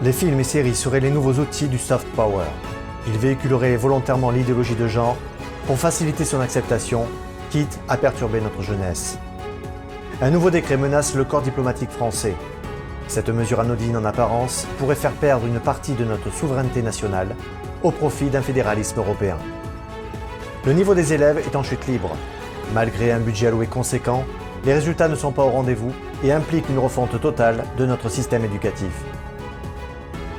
Les films et séries seraient les nouveaux outils du soft power. Ils véhiculeraient volontairement l'idéologie de genre pour faciliter son acceptation, quitte à perturber notre jeunesse. Un nouveau décret menace le corps diplomatique français. Cette mesure anodine en apparence pourrait faire perdre une partie de notre souveraineté nationale au profit d'un fédéralisme européen. Le niveau des élèves est en chute libre. Malgré un budget alloué conséquent, les résultats ne sont pas au rendez-vous et impliquent une refonte totale de notre système éducatif.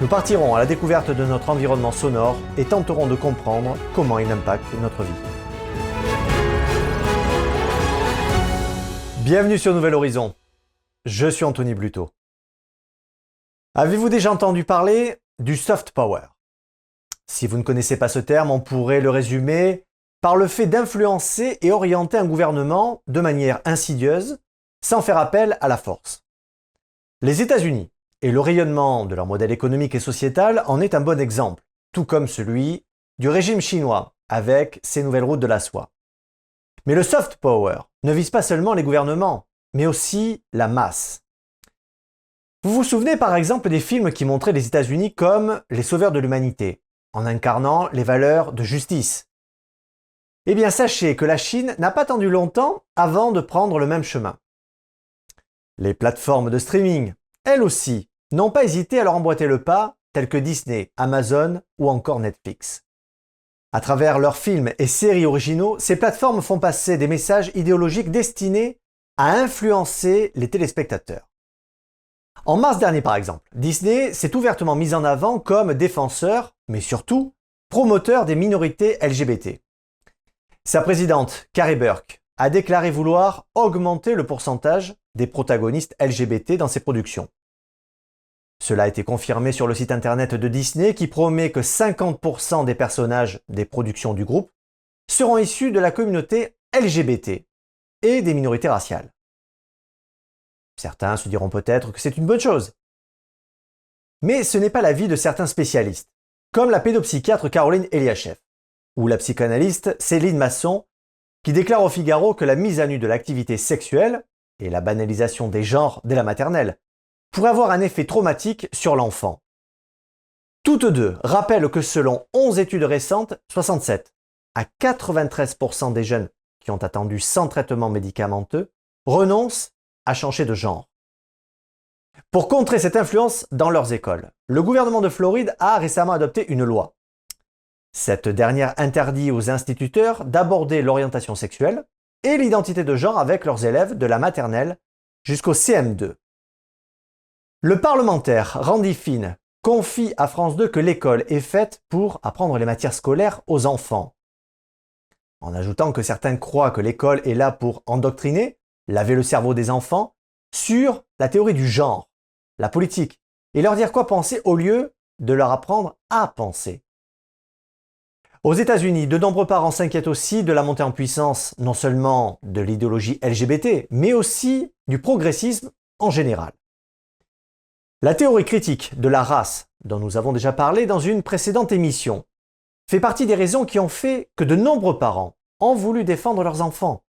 Nous partirons à la découverte de notre environnement sonore et tenterons de comprendre comment il impacte notre vie. Bienvenue sur Nouvel Horizon. Je suis Anthony Bluto. Avez-vous déjà entendu parler du soft power? Si vous ne connaissez pas ce terme, on pourrait le résumer par le fait d'influencer et orienter un gouvernement de manière insidieuse sans faire appel à la force. Les États-Unis et le rayonnement de leur modèle économique et sociétal en est un bon exemple, tout comme celui du régime chinois avec ses nouvelles routes de la soie. Mais le soft power ne vise pas seulement les gouvernements, mais aussi la masse. Vous vous souvenez par exemple des films qui montraient les États-Unis comme les sauveurs de l'humanité, en incarnant les valeurs de justice. Eh bien sachez que la Chine n'a pas attendu longtemps avant de prendre le même chemin. Les plateformes de streaming, elles aussi, n'ont pas hésité à leur emboîter le pas, tels que Disney, Amazon ou encore Netflix. À travers leurs films et séries originaux, ces plateformes font passer des messages idéologiques destinés à influencer les téléspectateurs. En mars dernier par exemple, Disney s'est ouvertement mis en avant comme défenseur, mais surtout promoteur des minorités LGBT. Sa présidente, Carrie Burke, a déclaré vouloir augmenter le pourcentage des protagonistes LGBT dans ses productions. Cela a été confirmé sur le site internet de Disney qui promet que 50% des personnages des productions du groupe seront issus de la communauté LGBT et des minorités raciales. Certains se diront peut-être que c'est une bonne chose. Mais ce n'est pas l'avis de certains spécialistes, comme la pédopsychiatre Caroline Eliachev, ou la psychanalyste Céline Masson, qui déclare au Figaro que la mise à nu de l'activité sexuelle et la banalisation des genres dès la maternelle pourrait avoir un effet traumatique sur l'enfant. Toutes deux rappellent que selon 11 études récentes, 67 à 93% des jeunes qui ont attendu sans traitement médicamenteux renoncent à changer de genre. Pour contrer cette influence dans leurs écoles, le gouvernement de Floride a récemment adopté une loi. Cette dernière interdit aux instituteurs d'aborder l'orientation sexuelle et l'identité de genre avec leurs élèves de la maternelle jusqu'au CM2. Le parlementaire Randy Finn confie à France 2 que l'école est faite pour apprendre les matières scolaires aux enfants. En ajoutant que certains croient que l'école est là pour endoctriner, laver le cerveau des enfants, sur la théorie du genre, la politique, et leur dire quoi penser au lieu de leur apprendre à penser. Aux États-Unis, de nombreux parents s'inquiètent aussi de la montée en puissance non seulement de l'idéologie LGBT, mais aussi du progressisme en général. La théorie critique de la race, dont nous avons déjà parlé dans une précédente émission, fait partie des raisons qui ont fait que de nombreux parents ont voulu défendre leurs enfants.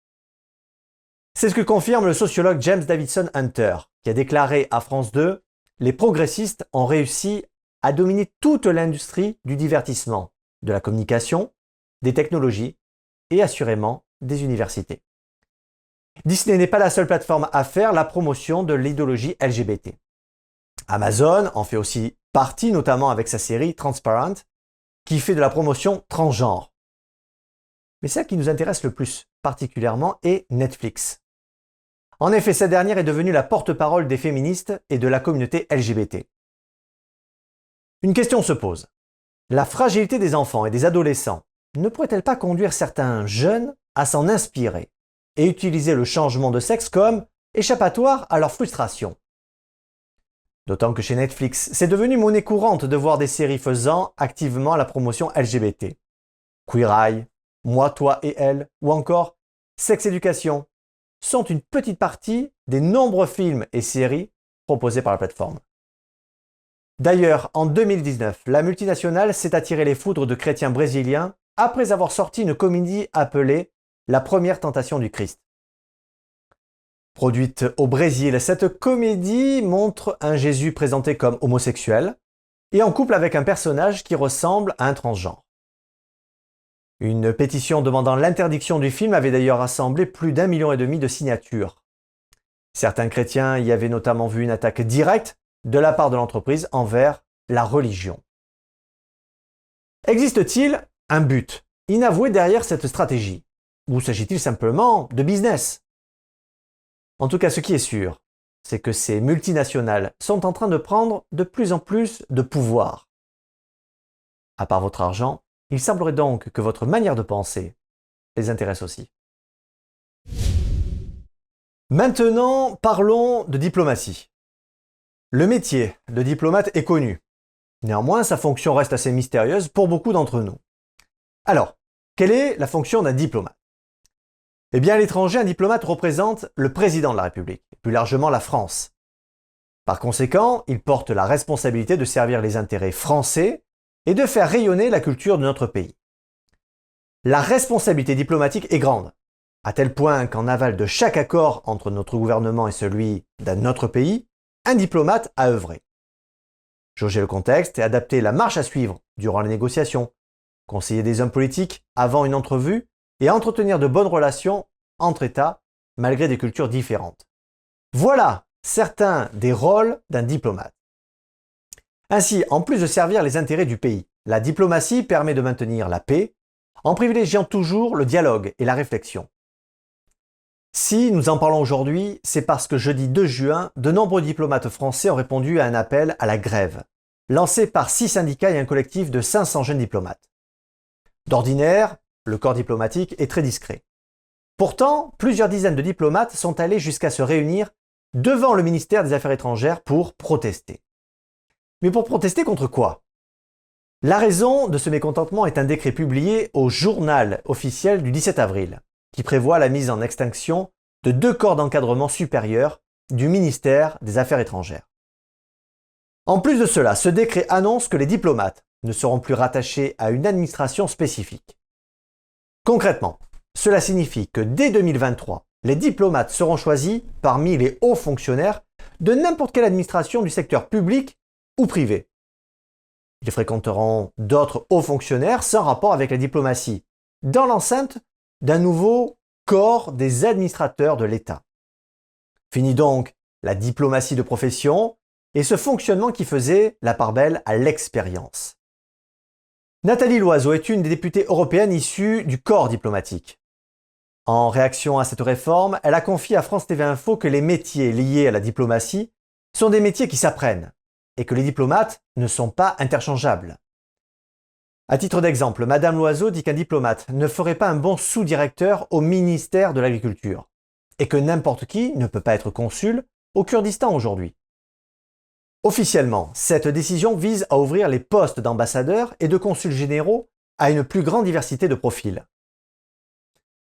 C'est ce que confirme le sociologue James Davidson Hunter, qui a déclaré à France 2 Les progressistes ont réussi à dominer toute l'industrie du divertissement, de la communication, des technologies et assurément des universités. Disney n'est pas la seule plateforme à faire la promotion de l'idéologie LGBT. Amazon en fait aussi partie, notamment avec sa série Transparent, qui fait de la promotion transgenre. Mais celle qui nous intéresse le plus particulièrement est Netflix. En effet, cette dernière est devenue la porte-parole des féministes et de la communauté LGBT. Une question se pose. La fragilité des enfants et des adolescents ne pourrait-elle pas conduire certains jeunes à s'en inspirer et utiliser le changement de sexe comme échappatoire à leur frustration? D'autant que chez Netflix, c'est devenu monnaie courante de voir des séries faisant activement la promotion LGBT. Queer Eye, Moi, Toi et Elle, ou encore Sex Education sont une petite partie des nombreux films et séries proposés par la plateforme. D'ailleurs, en 2019, la multinationale s'est attirée les foudres de chrétiens brésiliens après avoir sorti une comédie appelée La première tentation du Christ. Produite au Brésil, cette comédie montre un Jésus présenté comme homosexuel, et en couple avec un personnage qui ressemble à un transgenre. Une pétition demandant l'interdiction du film avait d'ailleurs rassemblé plus d'un million et demi de signatures. Certains chrétiens y avaient notamment vu une attaque directe de la part de l'entreprise envers la religion. Existe-t-il un but inavoué derrière cette stratégie? Ou s'agit-il simplement de business? En tout cas, ce qui est sûr, c'est que ces multinationales sont en train de prendre de plus en plus de pouvoir. À part votre argent, il semblerait donc que votre manière de penser les intéresse aussi. Maintenant, parlons de diplomatie. Le métier de diplomate est connu. Néanmoins, sa fonction reste assez mystérieuse pour beaucoup d'entre nous. Alors, quelle est la fonction d'un diplomate? Eh bien, à l'étranger, un diplomate représente le président de la République, plus largement la France. Par conséquent, il porte la responsabilité de servir les intérêts français et de faire rayonner la culture de notre pays. La responsabilité diplomatique est grande, à tel point qu'en aval de chaque accord entre notre gouvernement et celui d'un autre pays, un diplomate a œuvré. Jauger le contexte et adapter la marche à suivre durant les négociations, conseiller des hommes politiques avant une entrevue et entretenir de bonnes relations entre États malgré des cultures différentes. Voilà certains des rôles d'un diplomate. Ainsi, en plus de servir les intérêts du pays, la diplomatie permet de maintenir la paix en privilégiant toujours le dialogue et la réflexion. Si nous en parlons aujourd'hui, c'est parce que jeudi 2 juin, de nombreux diplomates français ont répondu à un appel à la grève, lancé par six syndicats et un collectif de 500 jeunes diplomates. D'ordinaire, le corps diplomatique est très discret. Pourtant, plusieurs dizaines de diplomates sont allés jusqu'à se réunir devant le ministère des Affaires étrangères pour protester. Mais pour protester contre quoi? La raison de ce mécontentement est un décret publié au journal officiel du 17 avril, qui prévoit la mise en extinction de deux corps d'encadrement supérieurs du ministère des Affaires étrangères. En plus de cela, ce décret annonce que les diplomates ne seront plus rattachés à une administration spécifique. Concrètement, cela signifie que dès 2023, les diplomates seront choisis parmi les hauts fonctionnaires de n'importe quelle administration du secteur public ou privés. Ils fréquenteront d'autres hauts fonctionnaires sans rapport avec la diplomatie, dans l'enceinte d'un nouveau corps des administrateurs de l'État. Fini donc la diplomatie de profession et ce fonctionnement qui faisait la part belle à l'expérience. Nathalie Loiseau est une des députées européennes issues du corps diplomatique. En réaction à cette réforme, elle a confié à France TV Info que les métiers liés à la diplomatie sont des métiers qui s'apprennent et que les diplomates ne sont pas interchangeables. À titre d'exemple, Madame Loiseau dit qu'un diplomate ne ferait pas un bon sous-directeur au ministère de l'Agriculture et que n'importe qui ne peut pas être consul au Kurdistan aujourd'hui. Officiellement, cette décision vise à ouvrir les postes d'ambassadeurs et de consuls généraux à une plus grande diversité de profils.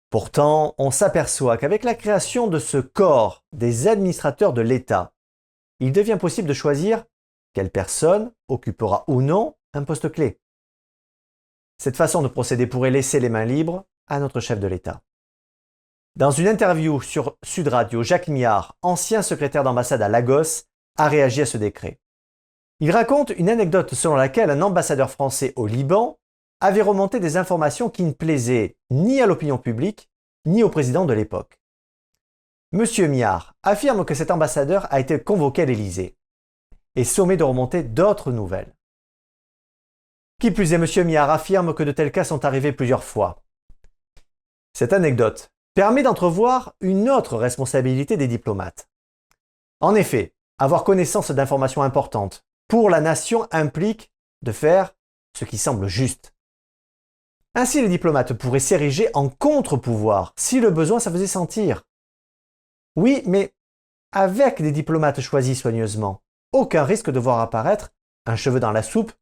Pourtant, on s'aperçoit qu'avec la création de ce corps des administrateurs de l'État, il devient possible de choisir quelle personne occupera ou non un poste clé. Cette façon de procéder pourrait laisser les mains libres à notre chef de l'État. Dans une interview sur Sud Radio, Jacques Miard, ancien secrétaire d'ambassade à Lagos, a réagi à ce décret. Il raconte une anecdote selon laquelle un ambassadeur français au Liban avait remonté des informations qui ne plaisaient ni à l'opinion publique, ni au président de l'époque. Monsieur Miard affirme que cet ambassadeur a été convoqué à l'Élysée et sommé de remonter d'autres nouvelles. Qui plus est, M. Miard affirme que de tels cas sont arrivés plusieurs fois. Cette anecdote permet d'entrevoir une autre responsabilité des diplomates. En effet, avoir connaissance d'informations importantes pour la nation implique de faire ce qui semble juste. Ainsi, les diplomates pourraient s'ériger en contre-pouvoir si le besoin ça faisait sentir. Oui, mais avec des diplomates choisis soigneusement, aucun risque de voir apparaître un cheveu dans la soupe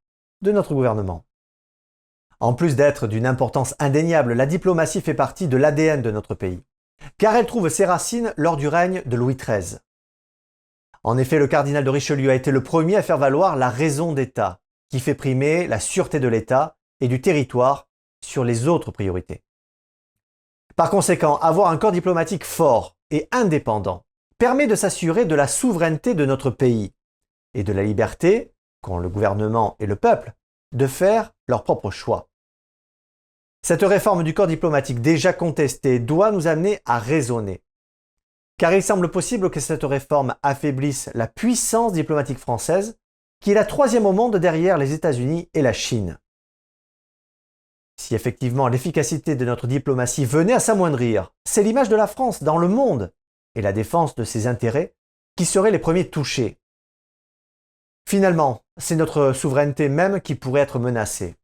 de notre gouvernement. En plus d'être d'une importance indéniable, la diplomatie fait partie de l'ADN de notre pays, car elle trouve ses racines lors du règne de Louis XIII. En effet, le cardinal de Richelieu a été le premier à faire valoir la raison d'État, qui fait primer la sûreté de l'État et du territoire sur les autres priorités. Par conséquent, avoir un corps diplomatique fort et indépendant permet de s'assurer de la souveraineté de notre pays et de la liberté qu'ont le gouvernement et le peuple, de faire leur propre choix. Cette réforme du corps diplomatique déjà contestée doit nous amener à raisonner. Car il semble possible que cette réforme affaiblisse la puissance diplomatique française, qui est la troisième au monde derrière les États-Unis et la Chine. Si effectivement l'efficacité de notre diplomatie venait à s'amoindrir, c'est l'image de la France dans le monde et la défense de ses intérêts qui seraient les premiers touchés. Finalement, c'est notre souveraineté même qui pourrait être menacée.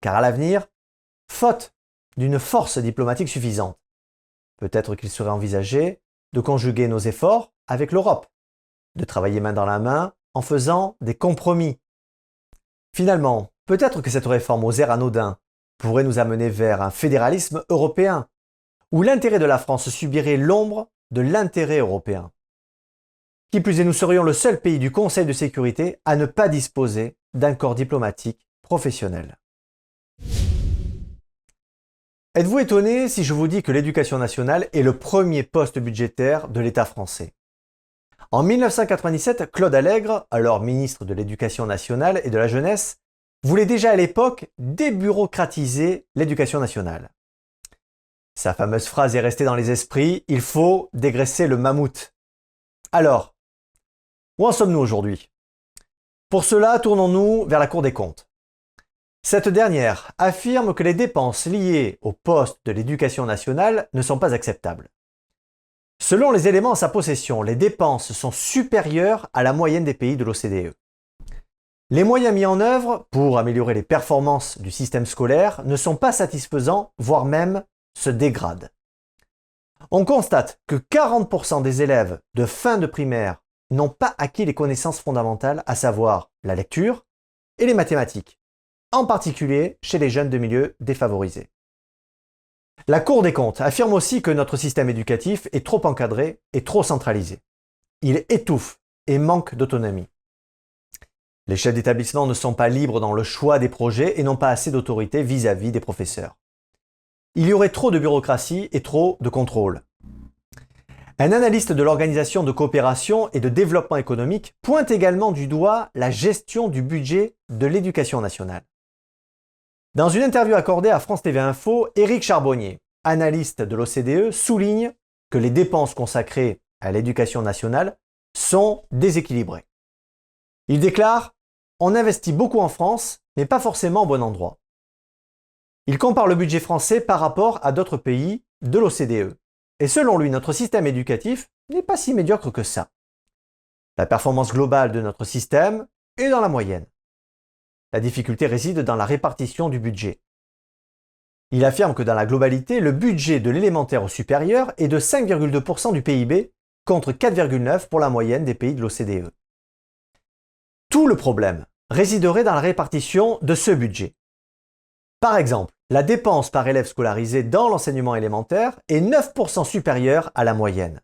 Car à l'avenir, faute d'une force diplomatique suffisante, peut-être qu'il serait envisagé de conjuguer nos efforts avec l'Europe, de travailler main dans la main en faisant des compromis. Finalement, peut-être que cette réforme aux airs anodins pourrait nous amener vers un fédéralisme européen, où l'intérêt de la France subirait l'ombre de l'intérêt européen. Qui plus est, nous serions le seul pays du Conseil de sécurité à ne pas disposer d'un corps diplomatique professionnel. Êtes-vous étonné si je vous dis que l'éducation nationale est le premier poste budgétaire de l'État français? En 1997, Claude Allègre, alors ministre de l'Éducation nationale et de la jeunesse, voulait déjà à l'époque débureaucratiser l'éducation nationale. Sa fameuse phrase est restée dans les esprits, il faut dégraisser le mammouth. Alors, où en sommes-nous aujourd'hui? Pour cela, tournons-nous vers la Cour des comptes. Cette dernière affirme que les dépenses liées au poste de l'éducation nationale ne sont pas acceptables. Selon les éléments en sa possession, les dépenses sont supérieures à la moyenne des pays de l'OCDE. Les moyens mis en œuvre pour améliorer les performances du système scolaire ne sont pas satisfaisants, voire même se dégradent. On constate que 40% des élèves de fin de primaire n'ont pas acquis les connaissances fondamentales, à savoir la lecture et les mathématiques en particulier chez les jeunes de milieux défavorisés. La Cour des comptes affirme aussi que notre système éducatif est trop encadré et trop centralisé. Il étouffe et manque d'autonomie. Les chefs d'établissement ne sont pas libres dans le choix des projets et n'ont pas assez d'autorité vis-à-vis des professeurs. Il y aurait trop de bureaucratie et trop de contrôle. Un analyste de l'Organisation de coopération et de développement économique pointe également du doigt la gestion du budget de l'éducation nationale. Dans une interview accordée à France TV Info, Éric Charbonnier, analyste de l'OCDE, souligne que les dépenses consacrées à l'éducation nationale sont déséquilibrées. Il déclare On investit beaucoup en France, mais pas forcément au bon endroit. Il compare le budget français par rapport à d'autres pays de l'OCDE. Et selon lui, notre système éducatif n'est pas si médiocre que ça. La performance globale de notre système est dans la moyenne. La difficulté réside dans la répartition du budget. Il affirme que dans la globalité, le budget de l'élémentaire au supérieur est de 5,2% du PIB contre 4,9% pour la moyenne des pays de l'OCDE. Tout le problème résiderait dans la répartition de ce budget. Par exemple, la dépense par élève scolarisé dans l'enseignement élémentaire est 9% supérieure à la moyenne.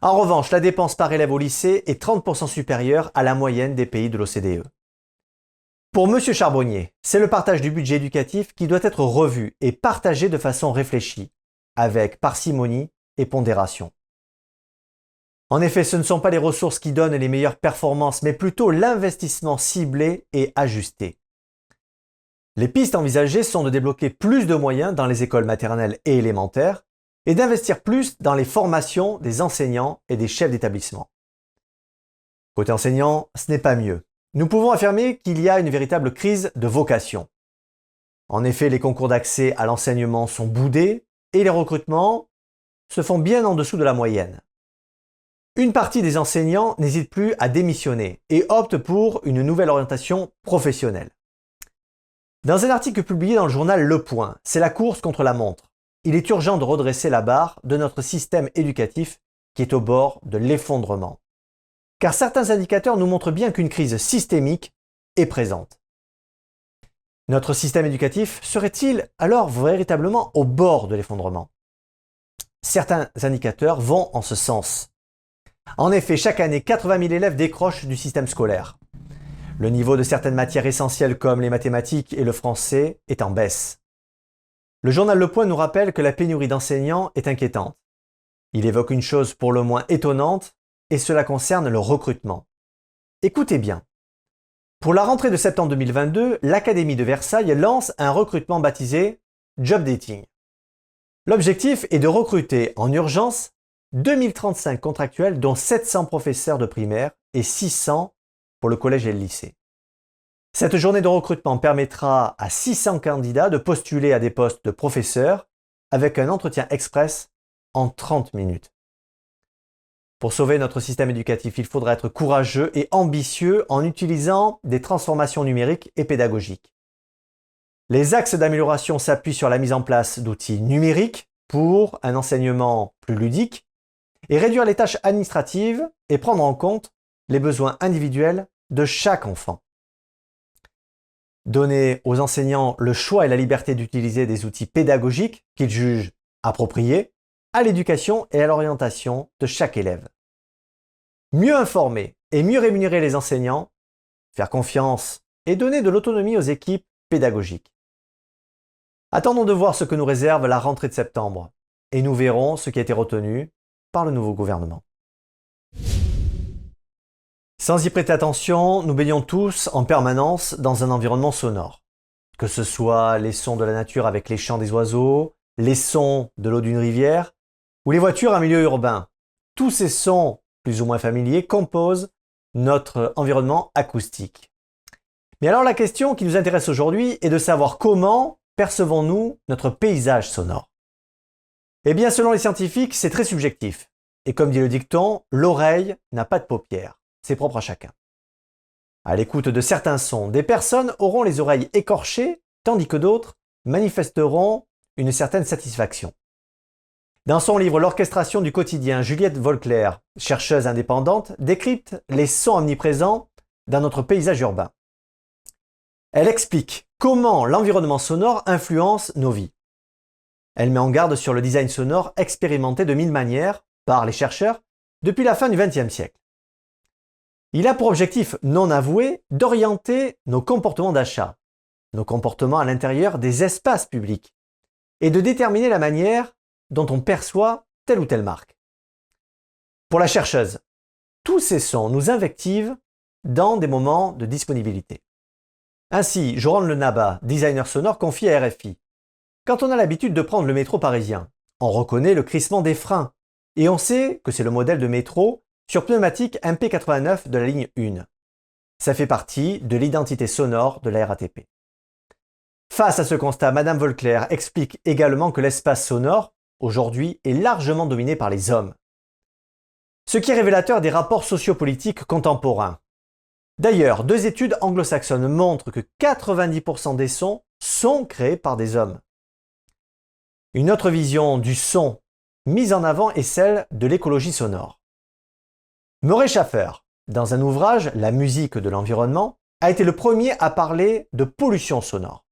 En revanche, la dépense par élève au lycée est 30% supérieure à la moyenne des pays de l'OCDE. Pour M. Charbonnier, c'est le partage du budget éducatif qui doit être revu et partagé de façon réfléchie, avec parcimonie et pondération. En effet, ce ne sont pas les ressources qui donnent les meilleures performances, mais plutôt l'investissement ciblé et ajusté. Les pistes envisagées sont de débloquer plus de moyens dans les écoles maternelles et élémentaires et d'investir plus dans les formations des enseignants et des chefs d'établissement. Côté enseignant, ce n'est pas mieux. Nous pouvons affirmer qu'il y a une véritable crise de vocation. En effet, les concours d'accès à l'enseignement sont boudés et les recrutements se font bien en dessous de la moyenne. Une partie des enseignants n'hésite plus à démissionner et opte pour une nouvelle orientation professionnelle. Dans un article publié dans le journal Le Point, c'est la course contre la montre. Il est urgent de redresser la barre de notre système éducatif qui est au bord de l'effondrement car certains indicateurs nous montrent bien qu'une crise systémique est présente. Notre système éducatif serait-il alors véritablement au bord de l'effondrement? Certains indicateurs vont en ce sens. En effet, chaque année, 80 000 élèves décrochent du système scolaire. Le niveau de certaines matières essentielles comme les mathématiques et le français est en baisse. Le journal Le Point nous rappelle que la pénurie d'enseignants est inquiétante. Il évoque une chose pour le moins étonnante, et cela concerne le recrutement. Écoutez bien. Pour la rentrée de septembre 2022, l'Académie de Versailles lance un recrutement baptisé Job Dating. L'objectif est de recruter en urgence 2035 contractuels, dont 700 professeurs de primaire et 600 pour le collège et le lycée. Cette journée de recrutement permettra à 600 candidats de postuler à des postes de professeurs avec un entretien express en 30 minutes. Pour sauver notre système éducatif, il faudra être courageux et ambitieux en utilisant des transformations numériques et pédagogiques. Les axes d'amélioration s'appuient sur la mise en place d'outils numériques pour un enseignement plus ludique et réduire les tâches administratives et prendre en compte les besoins individuels de chaque enfant. Donner aux enseignants le choix et la liberté d'utiliser des outils pédagogiques qu'ils jugent appropriés à l'éducation et à l'orientation de chaque élève. Mieux informer et mieux rémunérer les enseignants, faire confiance et donner de l'autonomie aux équipes pédagogiques. Attendons de voir ce que nous réserve la rentrée de septembre et nous verrons ce qui a été retenu par le nouveau gouvernement. Sans y prêter attention, nous baignons tous en permanence dans un environnement sonore. Que ce soit les sons de la nature avec les chants des oiseaux, les sons de l'eau d'une rivière, ou les voitures en milieu urbain. Tous ces sons, plus ou moins familiers, composent notre environnement acoustique. Mais alors la question qui nous intéresse aujourd'hui est de savoir comment percevons-nous notre paysage sonore Eh bien, selon les scientifiques, c'est très subjectif. Et comme dit le dicton, l'oreille n'a pas de paupières. C'est propre à chacun. À l'écoute de certains sons, des personnes auront les oreilles écorchées, tandis que d'autres manifesteront une certaine satisfaction. Dans son livre L'orchestration du quotidien, Juliette Volclair, chercheuse indépendante, décrypte les sons omniprésents dans notre paysage urbain. Elle explique comment l'environnement sonore influence nos vies. Elle met en garde sur le design sonore expérimenté de mille manières par les chercheurs depuis la fin du XXe siècle. Il a pour objectif non avoué d'orienter nos comportements d'achat, nos comportements à l'intérieur des espaces publics, et de déterminer la manière dont on perçoit telle ou telle marque. Pour la chercheuse, tous ces sons nous invectivent dans des moments de disponibilité. Ainsi, Joran Le Naba, designer sonore, confie à RFI. Quand on a l'habitude de prendre le métro parisien, on reconnaît le crissement des freins et on sait que c'est le modèle de métro sur pneumatique MP89 de la ligne 1. Ça fait partie de l'identité sonore de la RATP. Face à ce constat, Madame Volclair explique également que l'espace sonore aujourd'hui est largement dominé par les hommes. Ce qui est révélateur des rapports sociopolitiques contemporains. D'ailleurs, deux études anglo-saxonnes montrent que 90% des sons sont créés par des hommes. Une autre vision du son mise en avant est celle de l'écologie sonore. Murray Schaffer, dans un ouvrage La musique de l'environnement, a été le premier à parler de pollution sonore.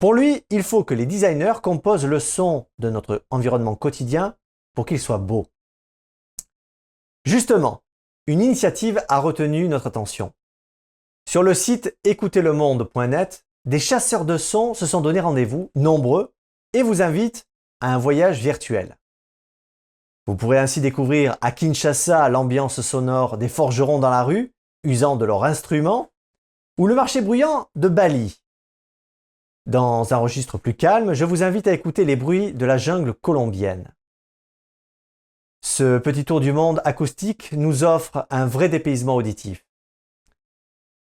Pour lui, il faut que les designers composent le son de notre environnement quotidien pour qu'il soit beau. Justement, une initiative a retenu notre attention. Sur le site écoutezlemonde.net, des chasseurs de sons se sont donné rendez-vous, nombreux, et vous invitent à un voyage virtuel. Vous pourrez ainsi découvrir à Kinshasa l'ambiance sonore des forgerons dans la rue, usant de leurs instruments, ou le marché bruyant de Bali, dans un registre plus calme, je vous invite à écouter les bruits de la jungle colombienne. Ce petit tour du monde acoustique nous offre un vrai dépaysement auditif.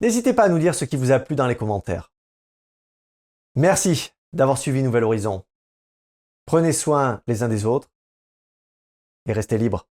N'hésitez pas à nous dire ce qui vous a plu dans les commentaires. Merci d'avoir suivi Nouvel Horizon. Prenez soin les uns des autres et restez libres.